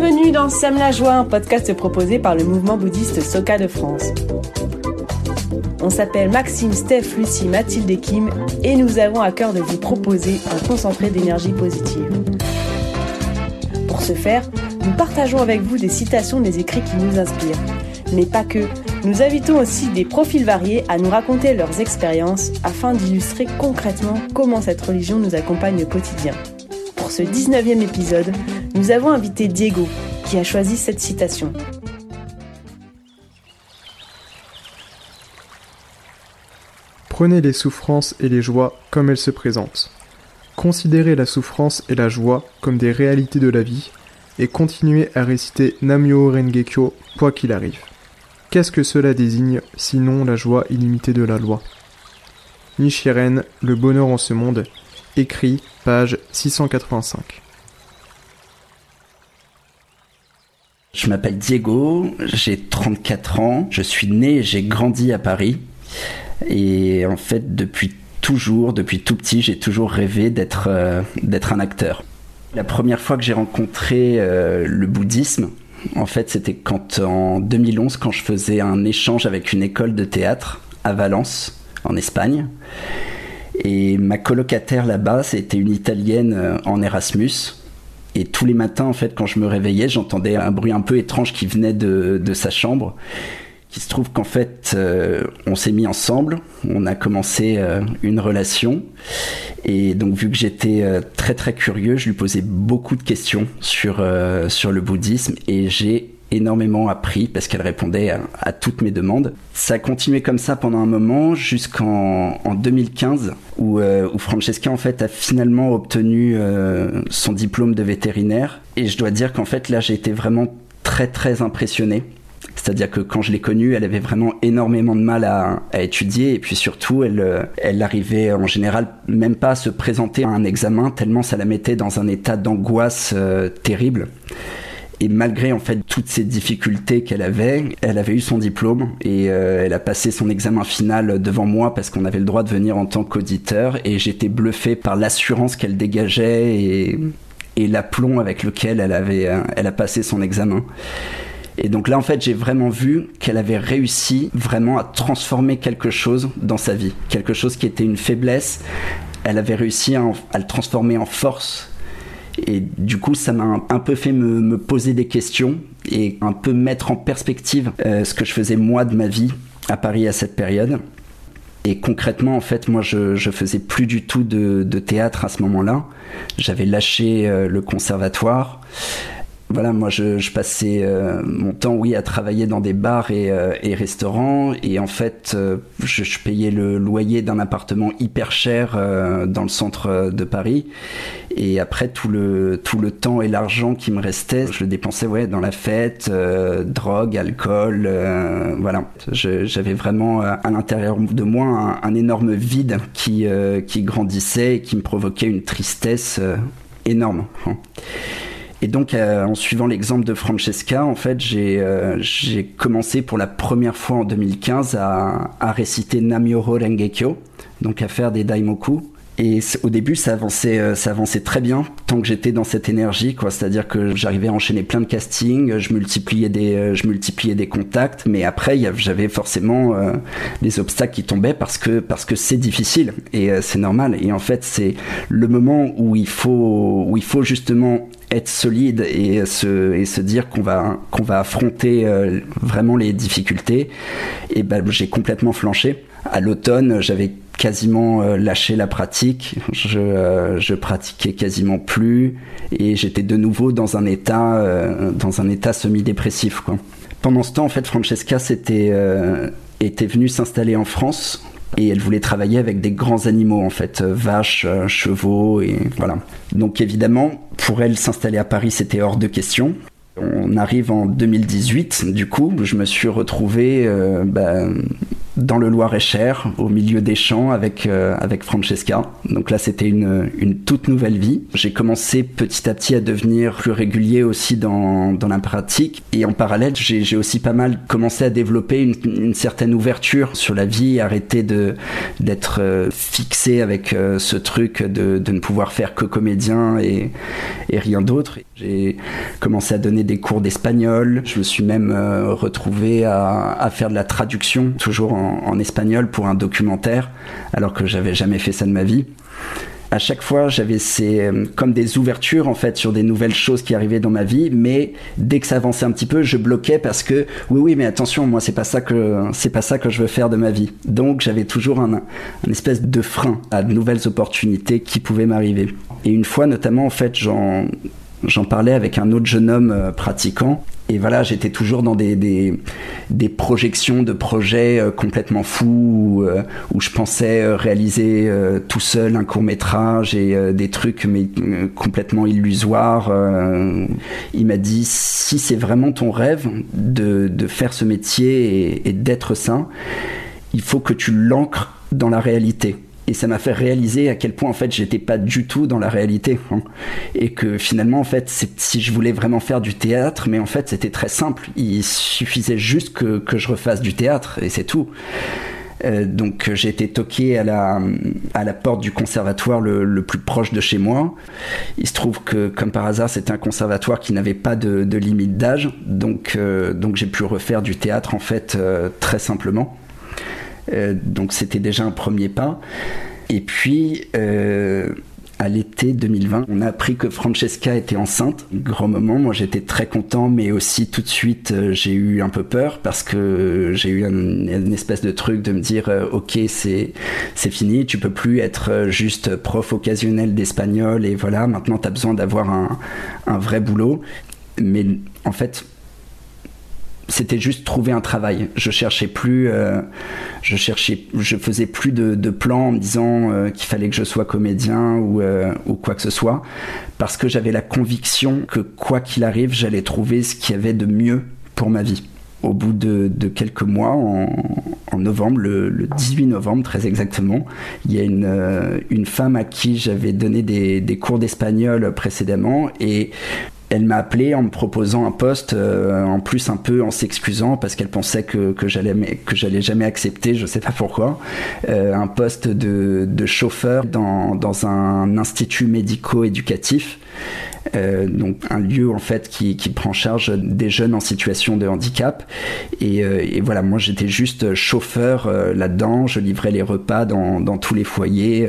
Bienvenue dans Sème la joie, un podcast proposé par le mouvement bouddhiste Soka de France. On s'appelle Maxime, Steph, Lucie, Mathilde et Kim et nous avons à cœur de vous proposer un concentré d'énergie positive. Pour ce faire, nous partageons avec vous des citations des écrits qui nous inspirent. Mais pas que, nous invitons aussi des profils variés à nous raconter leurs expériences afin d'illustrer concrètement comment cette religion nous accompagne au quotidien. Pour ce 19e épisode, nous avons invité Diego qui a choisi cette citation. Prenez les souffrances et les joies comme elles se présentent. Considérez la souffrance et la joie comme des réalités de la vie et continuez à réciter Namyo Rengekyo quoi qu'il arrive. Qu'est-ce que cela désigne sinon la joie illimitée de la loi? Nichiren, Le bonheur en ce monde, écrit, page 685. Je m'appelle Diego, j'ai 34 ans, je suis né et j'ai grandi à Paris. Et en fait, depuis toujours, depuis tout petit, j'ai toujours rêvé d'être euh, d'être un acteur. La première fois que j'ai rencontré euh, le bouddhisme, en fait, c'était quand en 2011, quand je faisais un échange avec une école de théâtre à Valence, en Espagne. Et ma colocataire là-bas, c'était une Italienne euh, en Erasmus. Et tous les matins, en fait, quand je me réveillais, j'entendais un bruit un peu étrange qui venait de, de sa chambre. Qui se trouve qu'en fait, euh, on s'est mis ensemble, on a commencé euh, une relation, et donc vu que j'étais très très curieux, je lui posais beaucoup de questions sur sur le bouddhisme, et j'ai énormément appris parce qu'elle répondait à, toutes mes demandes. Ça a continué comme ça pendant un moment jusqu'en en 2015 où, où, Francesca en fait a finalement obtenu son diplôme de vétérinaire et je dois dire qu'en fait là j'ai été vraiment très très impressionné c'est-à-dire que quand je l'ai connue, elle avait vraiment énormément de mal à, étudier et puis surtout, elle, euh, elle arrivait en général même pas à se présenter à un examen tellement ça la mettait dans un état d'angoisse euh, terrible. Et malgré en fait toutes ces difficultés qu'elle avait, elle avait eu son diplôme et euh, elle a passé son examen final devant moi parce qu'on avait le droit de venir en tant qu'auditeur et j'étais bluffé par l'assurance qu'elle dégageait et, l'aplomb avec lequel elle avait, elle a passé son examen. Et donc là, en fait, j'ai vraiment vu qu'elle avait réussi vraiment à transformer quelque chose dans sa vie. Quelque chose qui était une faiblesse. Elle avait réussi à, le transformer en force. Et du coup, ça m'a un, peu fait me, poser des questions et un peu mettre en perspective euh, ce que je faisais moi de ma vie à Paris à cette période. Et concrètement, en fait, moi, je, faisais plus du tout de, théâtre à ce moment-là. J'avais lâché euh, le conservatoire voilà, moi je, passais euh, mon temps, oui, à travailler dans des bars et, euh, restaurants, et en fait, euh, je, payais le loyer d'un appartement hyper cher dans le centre de Paris, et après tout le tout le temps et l'argent qui me restait, je le dépensais, ouais, dans la fête, drogue, alcool, voilà. J'avais vraiment à l'intérieur de moi un, un, énorme vide qui qui grandissait et qui me provoquait une tristesse énorme. Et donc, euh, en suivant l'exemple de Francesca, en fait, j'ai euh, j'ai commencé pour la première fois en 2015 à, à réciter Namyoho Rengekyo, donc à faire des daimoku. Et au début, ça avançait, euh, ça avançait très bien tant que j'étais dans cette énergie, quoi. C'est-à-dire que j'arrivais à enchaîner plein de castings, je multipliais des, je multipliais des contacts, mais après, j'avais forcément des obstacles qui tombaient parce que parce que c'est difficile et c'est normal. Et en fait, c'est le moment où il faut où il faut justement être solide et se, et se dire qu'on va, qu'on va affronter euh, vraiment les difficultés. Et ben, j'ai complètement flanché. À l'automne, j'avais quasiment euh, lâché la pratique. Je, euh, je pratiquais quasiment plus et j'étais de nouveau dans un état, état semi-dépressif. Pendant ce temps, en fait, Francesca s'était était venue s'installer en France et elle voulait travailler avec des grands animaux en fait, euh, vaches, euh, chevaux et voilà. Donc évidemment, pour elle s'installer à Paris, c'était hors de question. On arrive en 2018, du coup, je me suis retrouvé euh, bah, dans le Loir-et-Cher, au milieu des champs avec, euh, avec Francesca. Donc là, c'était une, une toute nouvelle vie. J'ai commencé petit à petit à devenir plus régulier aussi dans, dans la pratique. Et en parallèle, j'ai aussi pas mal commencé à développer une, certaine ouverture sur la vie, arrêter d'être euh, fixé avec euh, ce truc de, de, ne pouvoir faire que comédien et, et rien d'autre. J'ai commencé à donner des cours d'espagnol. Je me suis même retrouvé à, à faire de la traduction, toujours en en, espagnol pour un documentaire, alors que j'avais jamais fait ça de ma vie. À chaque fois, j'avais ces euh, comme des ouvertures en fait sur des nouvelles choses qui arrivaient dans ma vie, mais dès que ça avançait un petit peu, je bloquais parce que oui, oui, mais attention, moi c'est pas ça que c'est pas ça que je veux faire de ma vie. Donc j'avais toujours un, un espèce de frein à de nouvelles opportunités qui pouvaient m'arriver. Et une fois, notamment, en fait, j'en j'en parlais avec un autre jeune homme euh, pratiquant et voilà, j'étais toujours dans des, des, projections de projets euh, complètement fous où, euh, je pensais euh, réaliser tout seul un court métrage et des trucs mais complètement illusoires. il m'a dit si c'est vraiment ton rêve de, de faire ce métier et, d'être ça, il faut que tu l'ancres dans la réalité et ça m'a fait réaliser à quel point en fait j'étais pas du tout dans la réalité hein. et que finalement en fait si je voulais vraiment faire du théâtre mais en fait c'était très simple il suffisait juste que, que je refasse du théâtre et c'est tout euh, donc j'ai été toqué à la, à la porte du conservatoire le, le, plus proche de chez moi. Il se trouve que comme par hasard c'était un conservatoire qui n'avait pas de, de limite d'âge, donc, euh, donc j'ai pu refaire du théâtre en fait euh, très simplement. Euh, donc c'était déjà un premier pas. Et puis, euh, à l'été 2020, on a appris que Francesca était enceinte. Grand moment, moi j'étais très content, mais aussi tout de suite euh, j'ai eu un peu peur parce que j'ai eu une, espèce de truc de me dire ok c'est c'est fini, tu peux plus être juste prof occasionnel d'espagnol et voilà maintenant tu as besoin d'avoir un, un vrai boulot. Mais en fait c'était juste trouver un travail. Je cherchais plus, euh, je cherchais, je faisais plus de, de plans en me disant euh, qu'il fallait que je sois comédien ou, euh, ou quoi que ce soit, parce que j'avais la conviction que quoi qu'il arrive, j'allais trouver ce qu'il y avait de mieux pour ma vie. Au bout de, quelques mois, en, novembre, le, le, 18 novembre très exactement, il y a une, une femme à qui j'avais donné des, des cours d'espagnol précédemment et elle m'a appelé en me proposant un poste, euh, en plus un peu en s'excusant parce qu'elle pensait que, que j'allais que j'allais jamais accepter, je sais pas pourquoi, euh, un poste de, de chauffeur dans, dans un institut médico-éducatif. Euh, donc un lieu en fait qui, qui, prend charge des jeunes en situation de handicap et, euh, et voilà moi j'étais juste chauffeur euh, là-dedans je livrais les repas dans, dans tous les foyers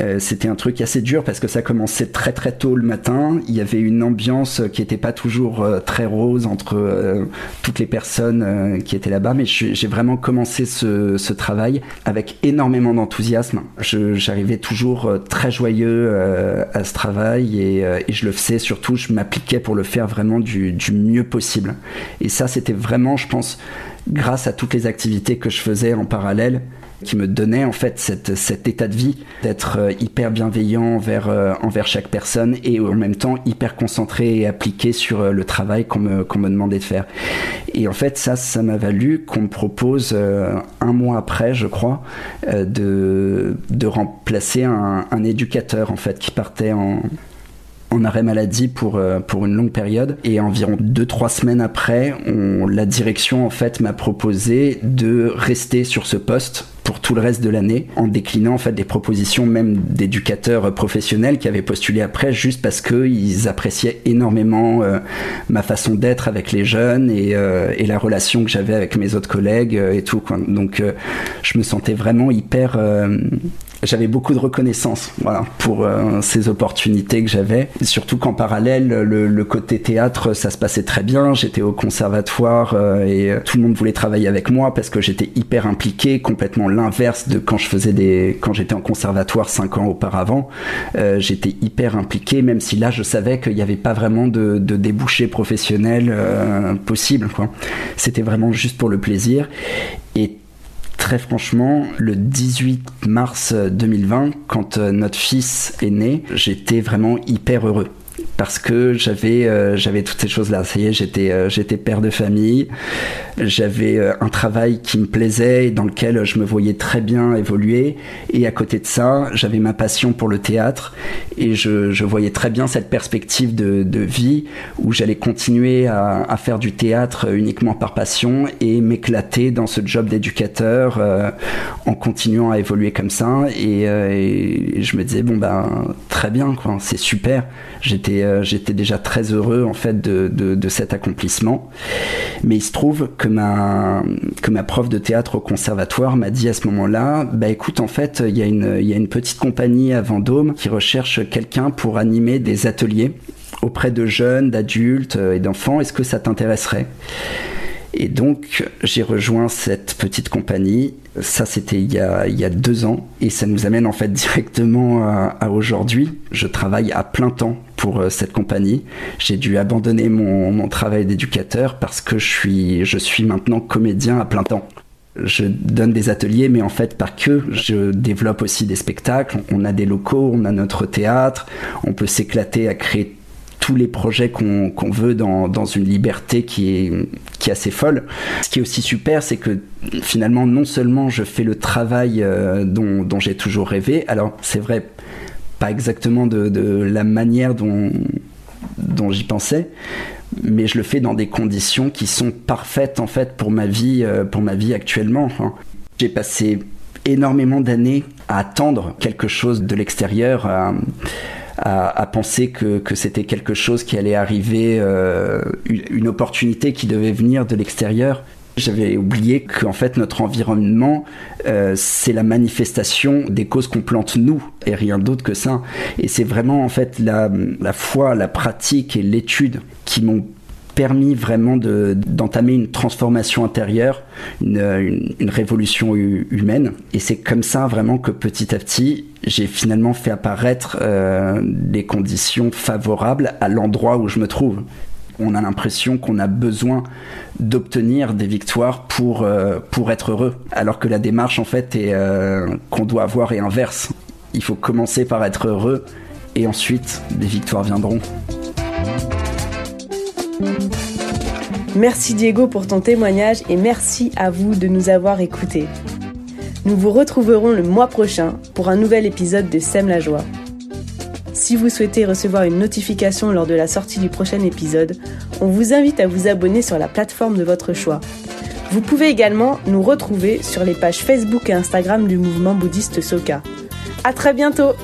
euh, c'était un truc assez dur parce que ça commençait très très tôt le matin. Il y avait une ambiance qui était pas toujours très rose entre toutes les personnes qui étaient là-bas. Mais j'ai vraiment commencé ce, travail avec énormément d'enthousiasme. J'arrivais toujours très joyeux à ce travail euh, et, je le faisais surtout, je m'appliquais pour le faire vraiment du mieux possible. Et ça, c'était vraiment, je pense, grâce à toutes les activités que je faisais en parallèle, qui me donnait en fait cet état de vie d'être euh, hyper bienveillant envers, euh, envers chaque personne et en même temps hyper concentré et appliqué sur euh, le travail qu'on me, demandait de faire. Et en fait, ça, ça m'a valu qu'on me propose un mois après, je crois, de, remplacer un, éducateur en fait qui partait en, arrêt maladie pour, une longue période. Et environ 2-3 semaines après, la direction en fait m'a proposé de rester sur ce poste pour tout le reste de l'année en déclinant en fait des propositions même d'éducateurs professionnels qui avaient postulé après juste parce que ils appréciaient énormément euh, ma façon d'être avec les jeunes et, euh, et la relation que j'avais avec mes autres collègues euh, et tout donc euh, je me sentais vraiment hyper j'avais beaucoup de reconnaissance voilà, pour euh, ces opportunités que j'avais. Surtout qu'en parallèle, le, le, côté théâtre, ça se passait très bien. J'étais au conservatoire euh, et tout le monde voulait travailler avec moi parce que j'étais hyper impliqué, complètement l'inverse de quand je faisais des, quand j'étais en conservatoire cinq ans auparavant. Euh, j'étais hyper impliqué, même si là, je savais qu'il n'y avait pas vraiment de, de débouché professionnel euh, possible. C'était vraiment juste pour le plaisir. Et très franchement, le 18 mars 2020, quand euh, notre fils est né, j'étais vraiment hyper heureux parce que j'avais euh, j'avais toutes ces choses-là. Ça y j'étais euh, j'étais père de famille, j'avais euh, un travail qui me plaisait et dans lequel je me voyais très bien évoluer. Et à côté de ça, j'avais ma passion pour le théâtre et je, je voyais très bien cette perspective de, de vie où j'allais continuer à, à, faire du théâtre uniquement par passion et m'éclater dans ce job d'éducateur en continuant à évoluer comme ça. Et, et, je me disais bon ben très bien quoi, c'est super. J'étais euh, j'étais déjà très heureux en fait de, cet accomplissement. Mais il se trouve que ma, que ma prof de théâtre au conservatoire m'a dit à ce moment-là, bah écoute, en fait, il y, a une, y a une petite compagnie à Vendôme qui recherche quelqu'un pour animer des ateliers auprès de jeunes, d'adultes euh, et d'enfants. Est-ce que ça t'intéresserait? Et donc, j'ai rejoint cette petite compagnie. Ça, c'était il y a deux ans. Et ça nous amène en fait directement à, aujourd'hui. Je travaille à plein temps pour euh, cette compagnie. J'ai dû abandonner mon, travail d'éducateur parce que je suis, je suis maintenant comédien à plein temps je donne des ateliers, mais en fait pas que. Je développe aussi des spectacles. On a des locaux, on a notre théâtre. On peut s'éclater à créer tous les projets qu'on veut dans, une liberté qui est, qui est assez folle. Ce qui est aussi super, c'est que finalement, non seulement je fais le travail euh, dont j'ai toujours rêvé, alors c'est vrai, pas exactement de, la manière dont, j'y pensais, mais je le fais dans des conditions qui sont parfaites en fait pour ma vie, euh, pour ma vie actuellement. J'ai passé énormément d'années à attendre quelque chose de l'extérieur, à, penser que, que c'était quelque chose qui allait arriver, euh, une, opportunité qui devait venir de l'extérieur. J'avais oublié qu'en fait notre environnement, euh, c'est la manifestation des causes qu'on plante nous et rien d'autre que ça. Et c'est vraiment en fait la, la foi, la pratique et l'étude qui m'ont permis vraiment d'entamer une transformation intérieure, une, une, révolution humaine. Et c'est comme ça vraiment que petit à petit, j'ai finalement fait apparaître euh, des conditions favorables à l'endroit où je me trouve. On a l'impression qu'on a besoin d'obtenir des victoires pour, euh, être heureux, alors que la démarche en fait euh, qu'on doit avoir est inverse. Il faut commencer par être heureux et ensuite des victoires viendront. Merci Diego pour ton témoignage et merci à vous de nous avoir écoutés. Nous vous retrouverons le mois prochain pour un nouvel épisode de Sème la joie. Si vous souhaitez recevoir une notification lors de la sortie du prochain épisode, on vous invite à vous abonner sur la plateforme de votre choix. Vous pouvez également nous retrouver sur les pages Facebook et Instagram du mouvement bouddhiste Soka. À très bientôt!